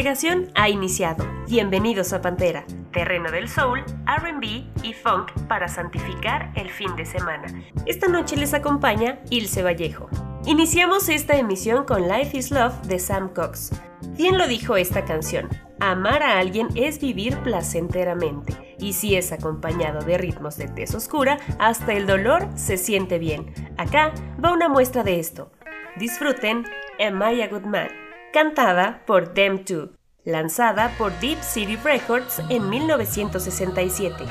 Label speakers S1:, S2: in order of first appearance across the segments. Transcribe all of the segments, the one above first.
S1: Congregación ha iniciado. Bienvenidos a Pantera, terreno del soul, RB y funk para santificar el fin de semana. Esta noche les acompaña Ilse Vallejo. Iniciamos esta emisión con Life is Love de Sam Cox. Bien lo dijo esta canción, amar a alguien es vivir placenteramente, y si es acompañado de ritmos de tez oscura, hasta el dolor se siente bien. Acá va una muestra de esto. Disfruten Am I a Good Man? Cantada por Them Too, lanzada por Deep City Records en 1967.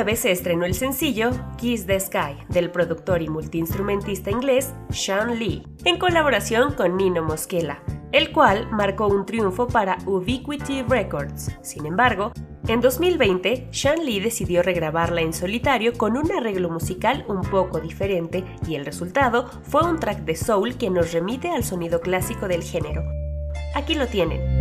S2: 2009 se estrenó el sencillo Kiss the Sky del productor y multiinstrumentista inglés Sean Lee, en colaboración con Nino Mosquela, el cual marcó un triunfo para Ubiquity Records. Sin embargo, en 2020, Sean Lee decidió regrabarla en solitario con un arreglo musical un poco diferente y el resultado fue un track de soul que nos remite al sonido clásico del género. Aquí lo tienen.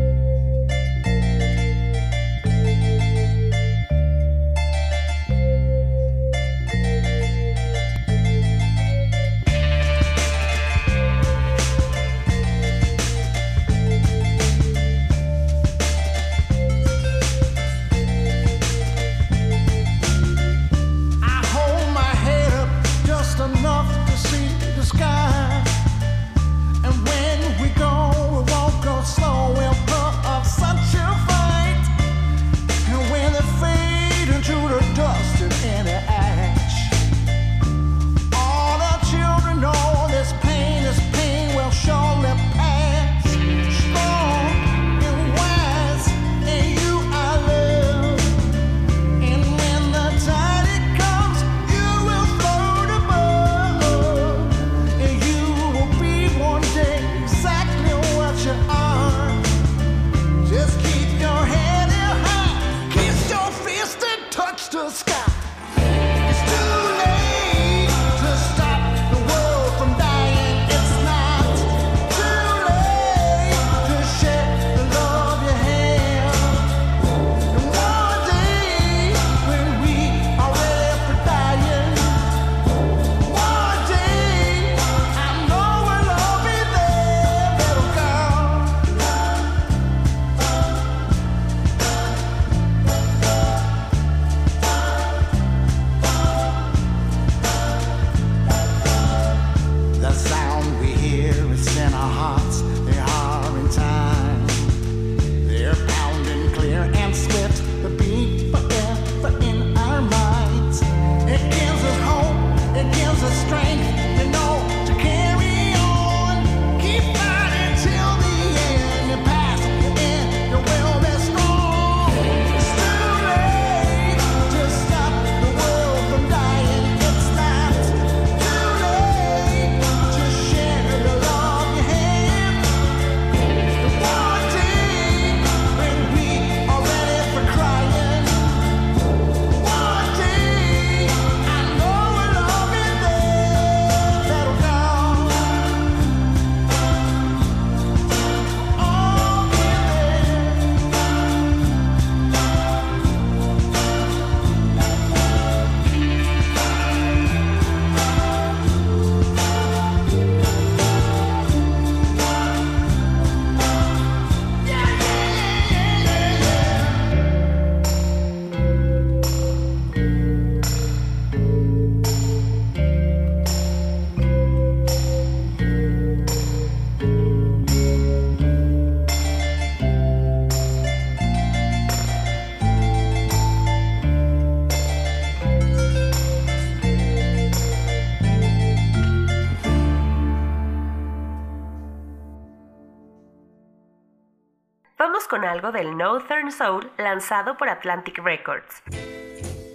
S2: algo del Northern Soul lanzado por Atlantic Records.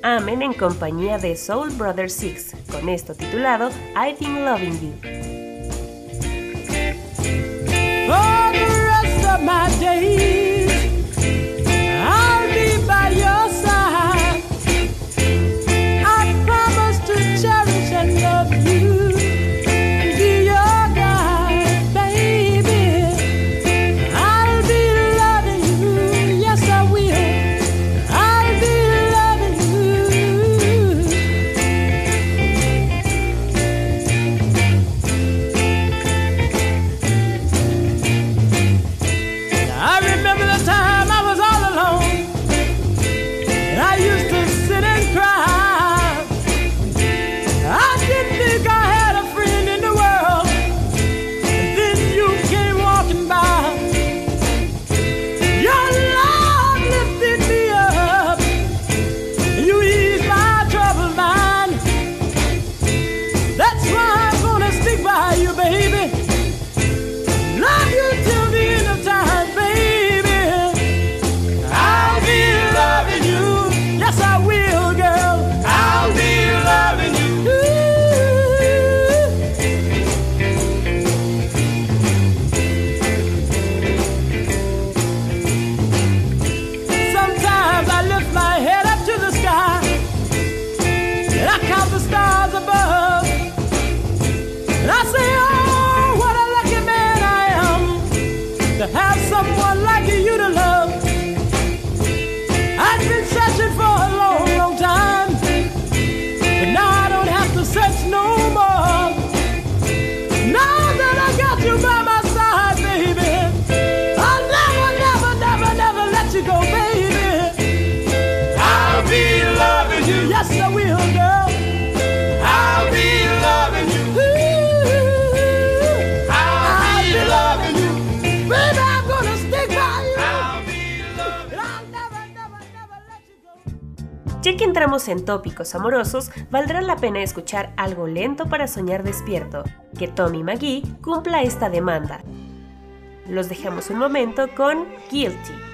S2: Amen en compañía de Soul Brother Six, con esto titulado I've Been Loving You.
S1: Ya que entramos en tópicos amorosos, valdrá la pena escuchar algo lento para soñar despierto. Que Tommy McGee cumpla esta demanda. Los dejamos un momento con Guilty.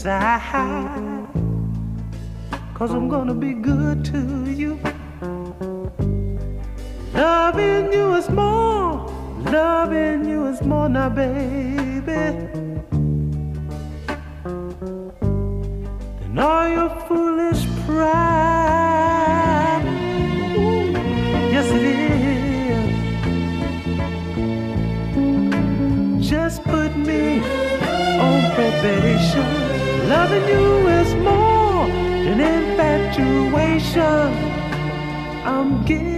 S3: aside. Cause I'm gonna be good to you. Loving you is more, loving you is more now, baby. Than all your foolish pride. Ooh, yes, it is. Just put me on probation. Loving you is more than infatuation. I'm guilty.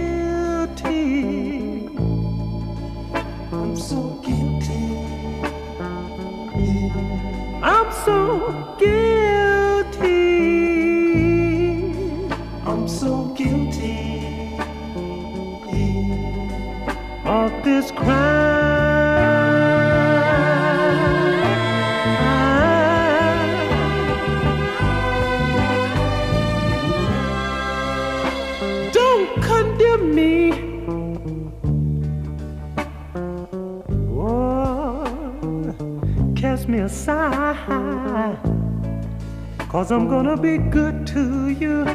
S3: Be good to you.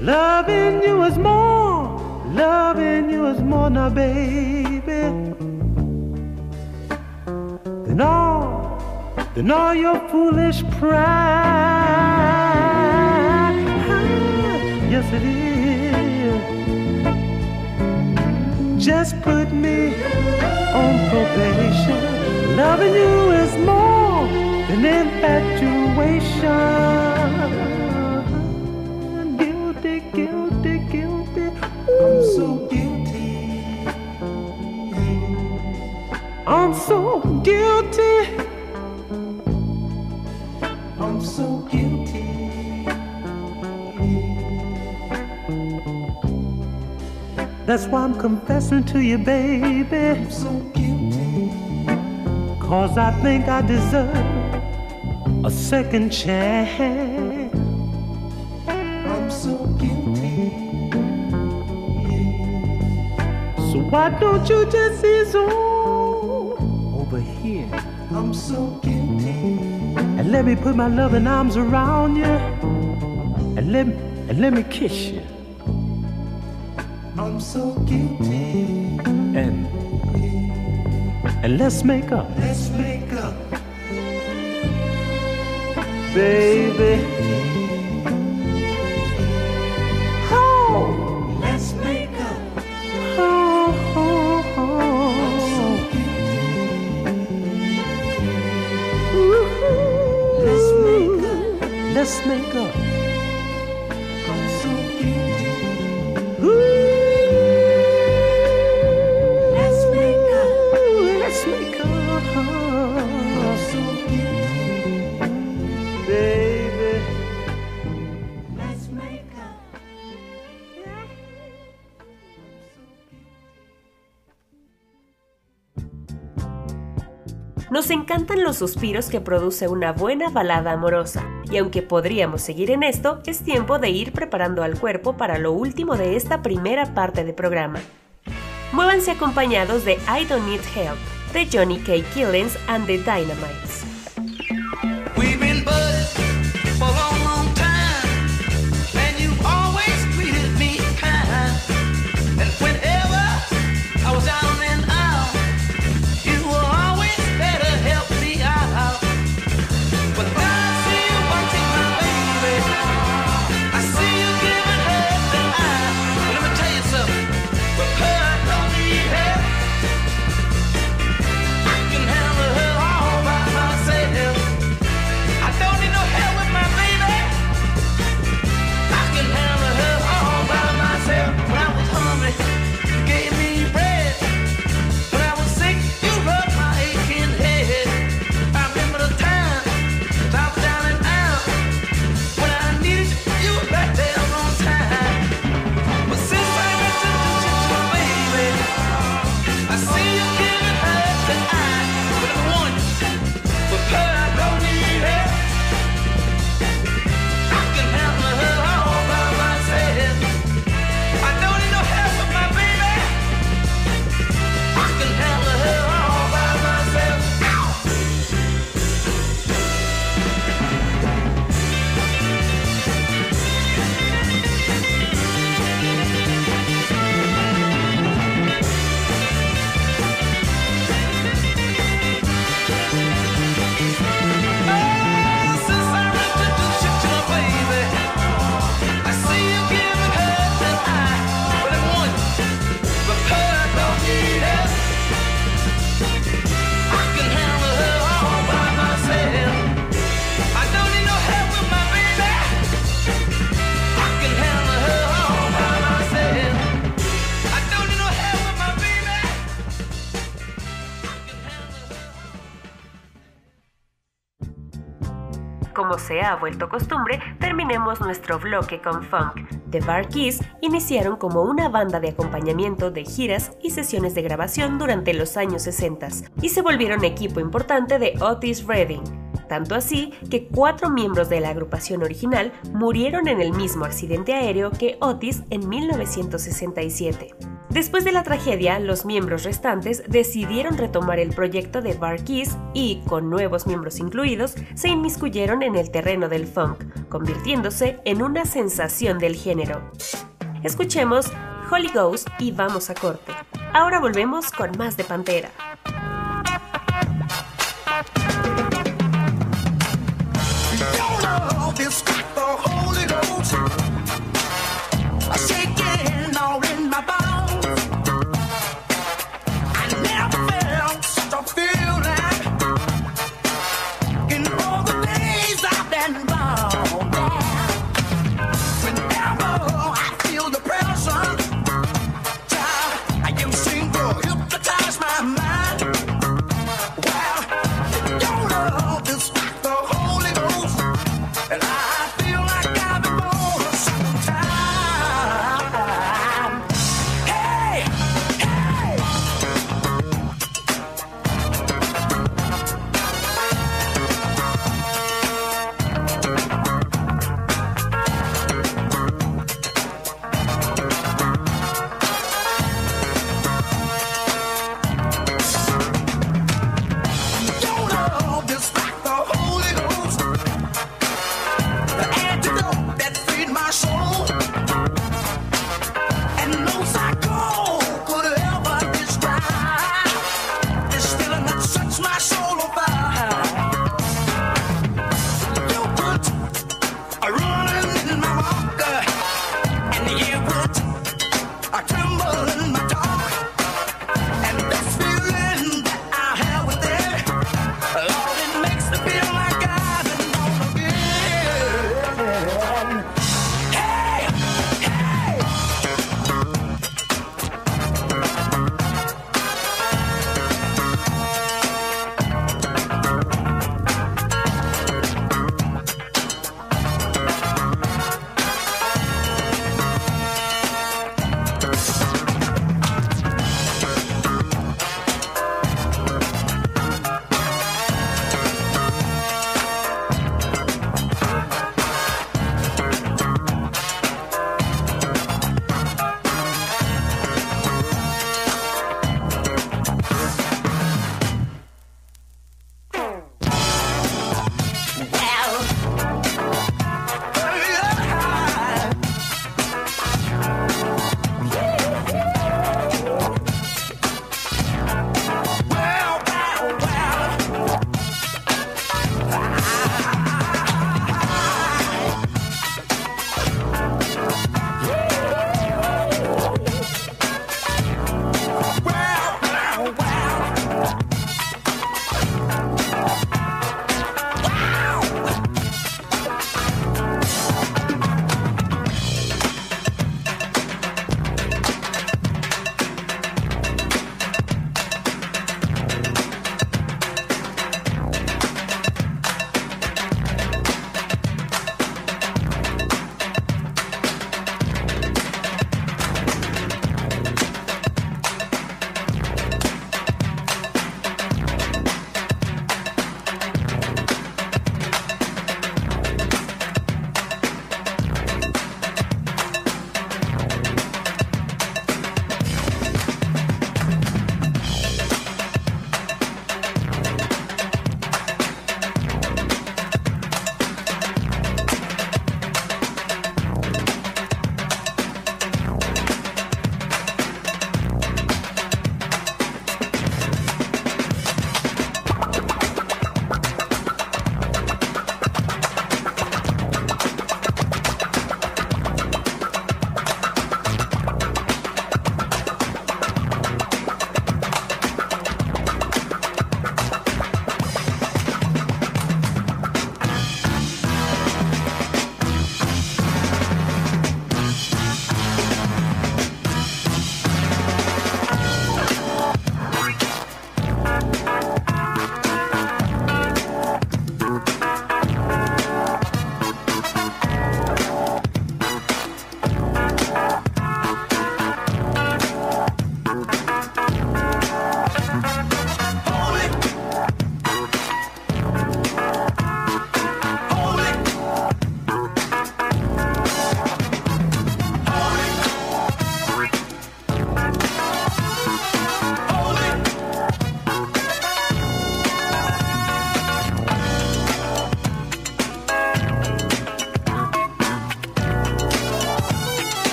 S3: Loving you is more, loving you is more now, baby. Than all, than all your foolish pride. Ah, yes, it is. Just put me on probation. Loving you is more than infatuation. Guilty, guilty, guilty. Ooh. I'm so guilty. I'm so guilty. I'm so guilty. That's why I'm confessing to you, baby. Cause I think I deserve a second chance. I'm so guilty. So why don't you just ease on over here? I'm so guilty. And let me put my loving arms around you. And let me, and let me kiss you. I'm so guilty. And and let's make up. Baby. Oh, let's make up. Oh, oh, oh. Let's make up. Let's make up.
S4: Nos encantan los suspiros que produce una buena balada amorosa, y aunque podríamos seguir en esto, es tiempo de ir preparando al cuerpo para lo último de esta primera parte del programa. Muévanse acompañados de I Don't Need Help, de Johnny K. Killens and the Dynamites. Ha vuelto costumbre, terminemos nuestro bloque con funk. The Bar Keys iniciaron como una banda de acompañamiento de giras y sesiones de grabación durante los años 60 y se volvieron equipo importante de Otis Redding. Tanto así que cuatro miembros de la agrupación original murieron en el mismo accidente aéreo que Otis en 1967. Después de la tragedia, los miembros restantes decidieron retomar el proyecto de Bar Keys y, con nuevos miembros incluidos, se inmiscuyeron en el terreno del funk, convirtiéndose en una sensación del género. Escuchemos Holy Ghost y vamos a corte. Ahora volvemos con más de Pantera.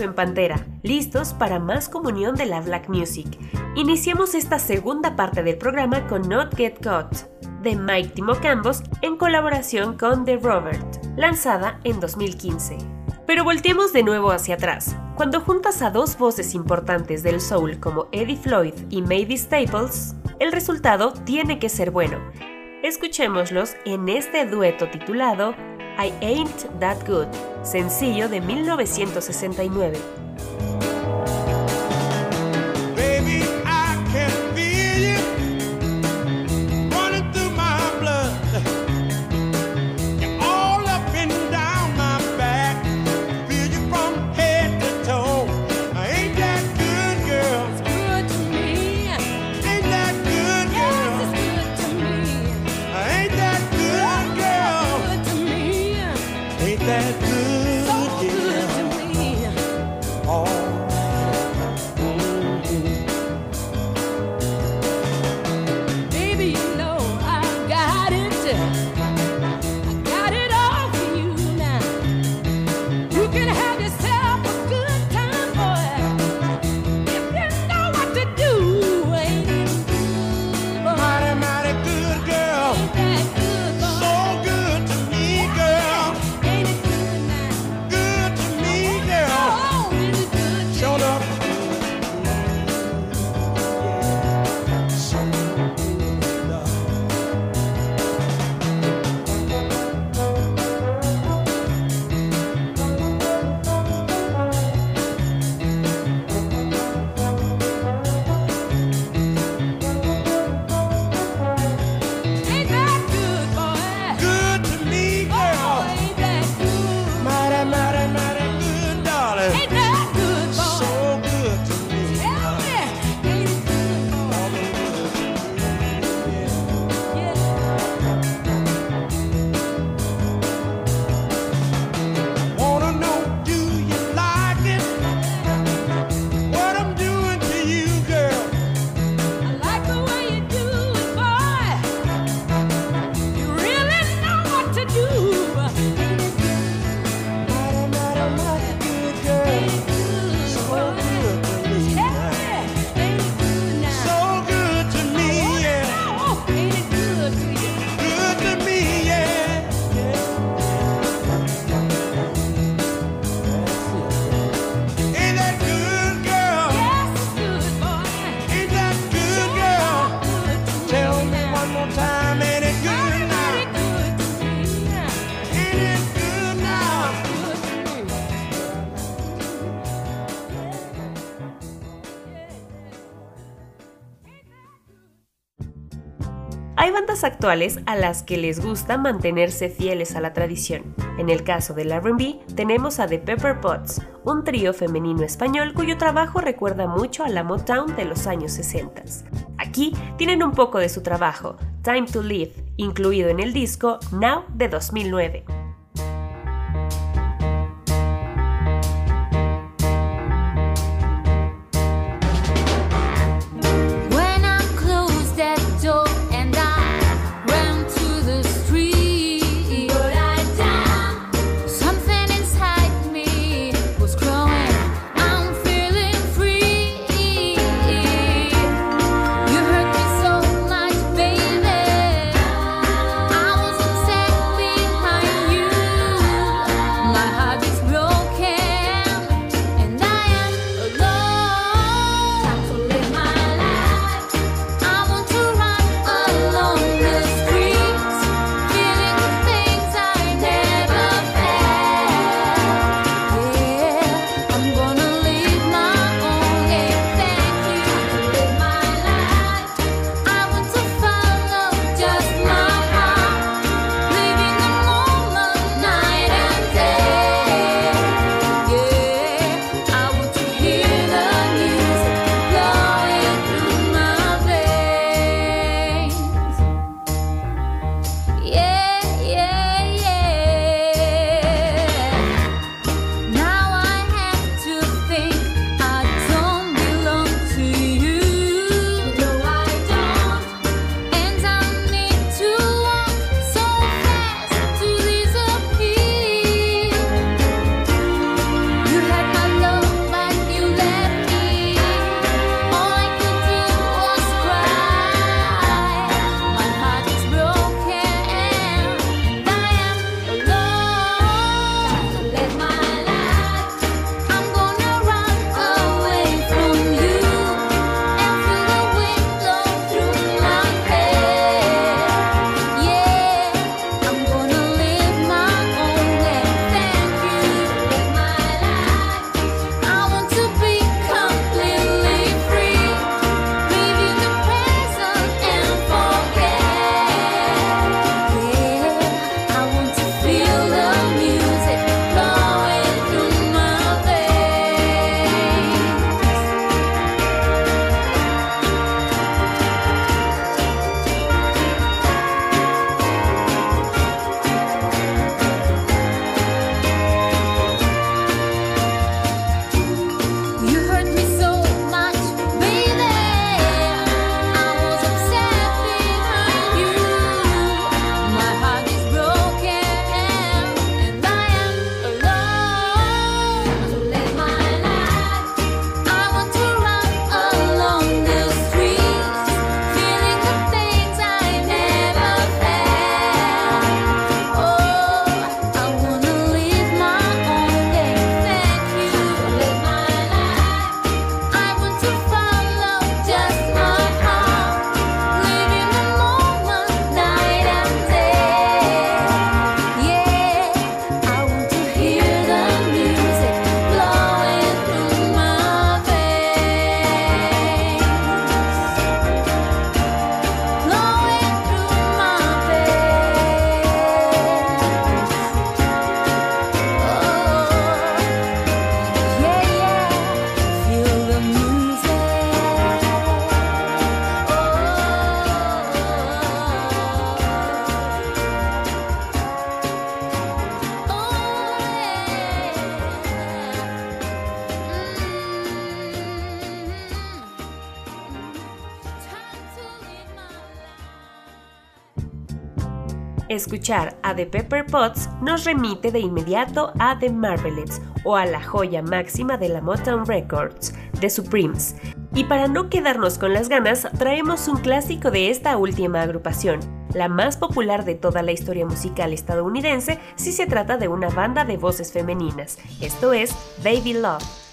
S1: En Pantera, listos para más comunión de la Black Music. Iniciamos esta segunda parte del programa con Not Get Caught, de Mike Timocambos en colaboración con The Robert, lanzada en 2015. Pero volteemos de nuevo hacia atrás. Cuando juntas a dos voces importantes del soul como Eddie Floyd y Mavis Staples, el resultado tiene que ser bueno. Escuchémoslos en este dueto titulado I Ain't That Good, sencillo de 1969. Cool. Actuales a las que les gusta mantenerse fieles a la tradición. En el caso del RB, tenemos a The Pepper Pots, un trío femenino español cuyo trabajo recuerda mucho a la Motown de los años 60. Aquí tienen un poco de su trabajo, Time to Live, incluido en el disco Now de 2009.
S5: Escuchar a The Pepper Potts nos remite de inmediato a The Marvelettes o a la joya máxima de la Motown Records, The Supremes. Y para no quedarnos con las ganas, traemos un clásico de esta última agrupación, la más popular de toda la historia musical estadounidense si se trata de una banda de voces femeninas, esto es Baby Love.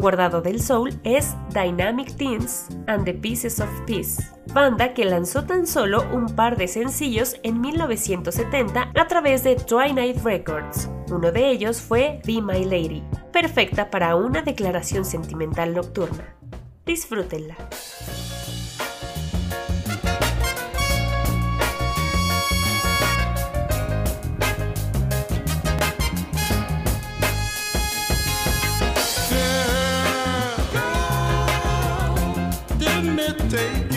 S5: Guardado del soul es Dynamic Teens and the Pieces of Peace, banda que lanzó tan solo un par de sencillos en 1970 a través de Twilight Records. Uno de ellos fue Be My Lady, perfecta para una declaración sentimental nocturna. Disfrútenla.
S6: Take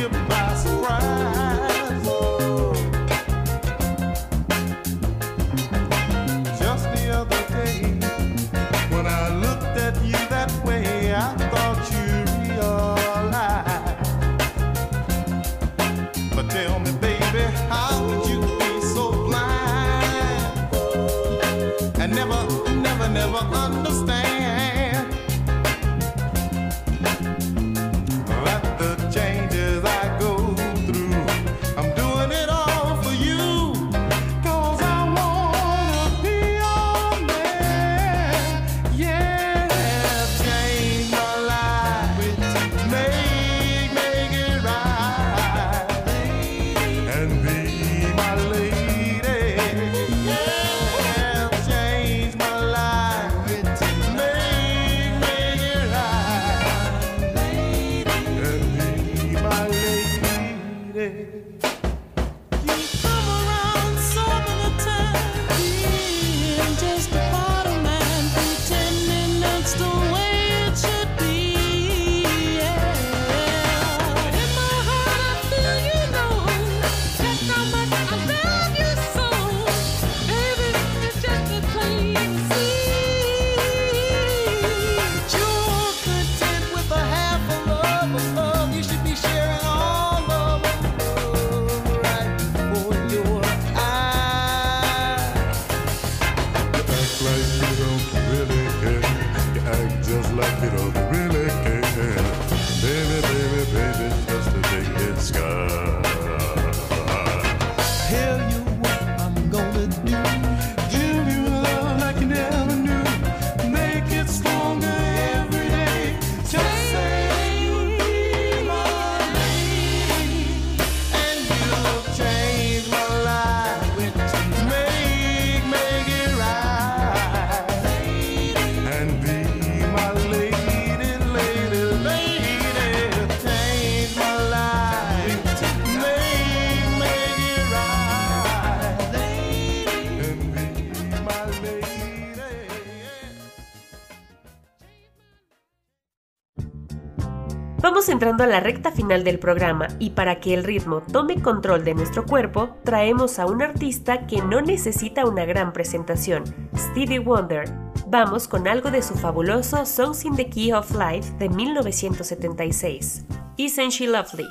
S1: entrando a la recta final del programa y para que el ritmo tome control de nuestro cuerpo, traemos a un artista que no necesita una gran presentación, Stevie Wonder. Vamos con algo de su fabuloso Songs in the Key of Life de 1976. Isn't She Lovely?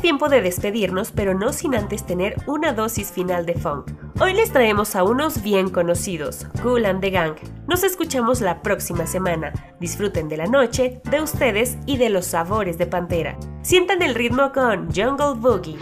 S2: Tiempo de despedirnos, pero no sin antes tener una dosis final de funk. Hoy les traemos a unos bien conocidos, Cool and the Gang. Nos escuchamos la próxima semana. Disfruten de la noche, de ustedes y de los sabores de Pantera. Sientan el ritmo con Jungle Boogie.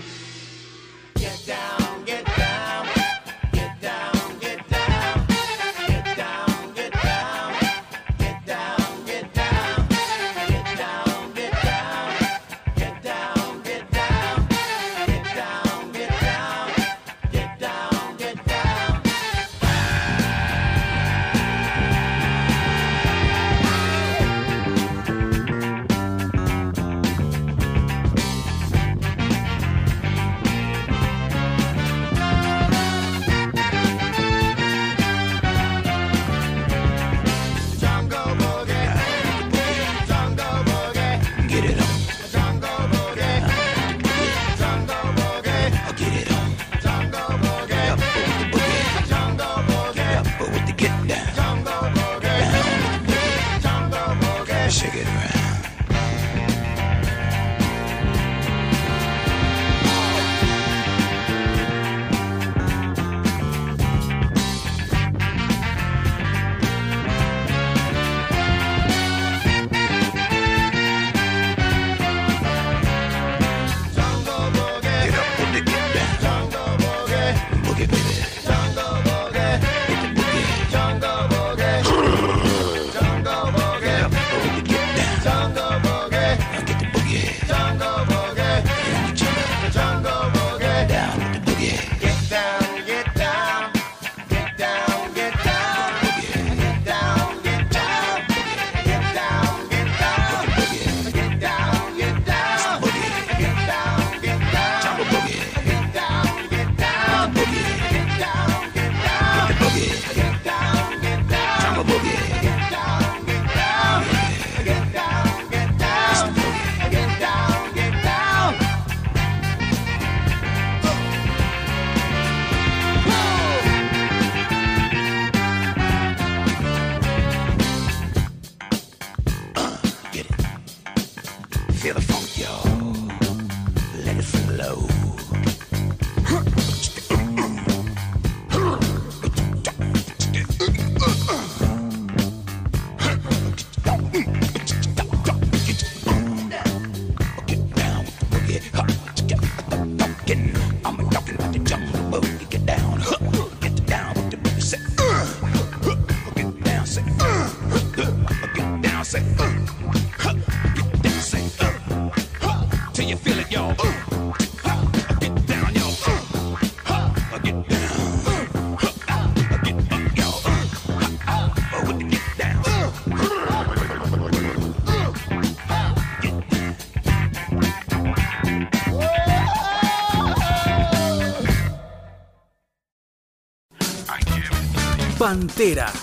S7: Pantera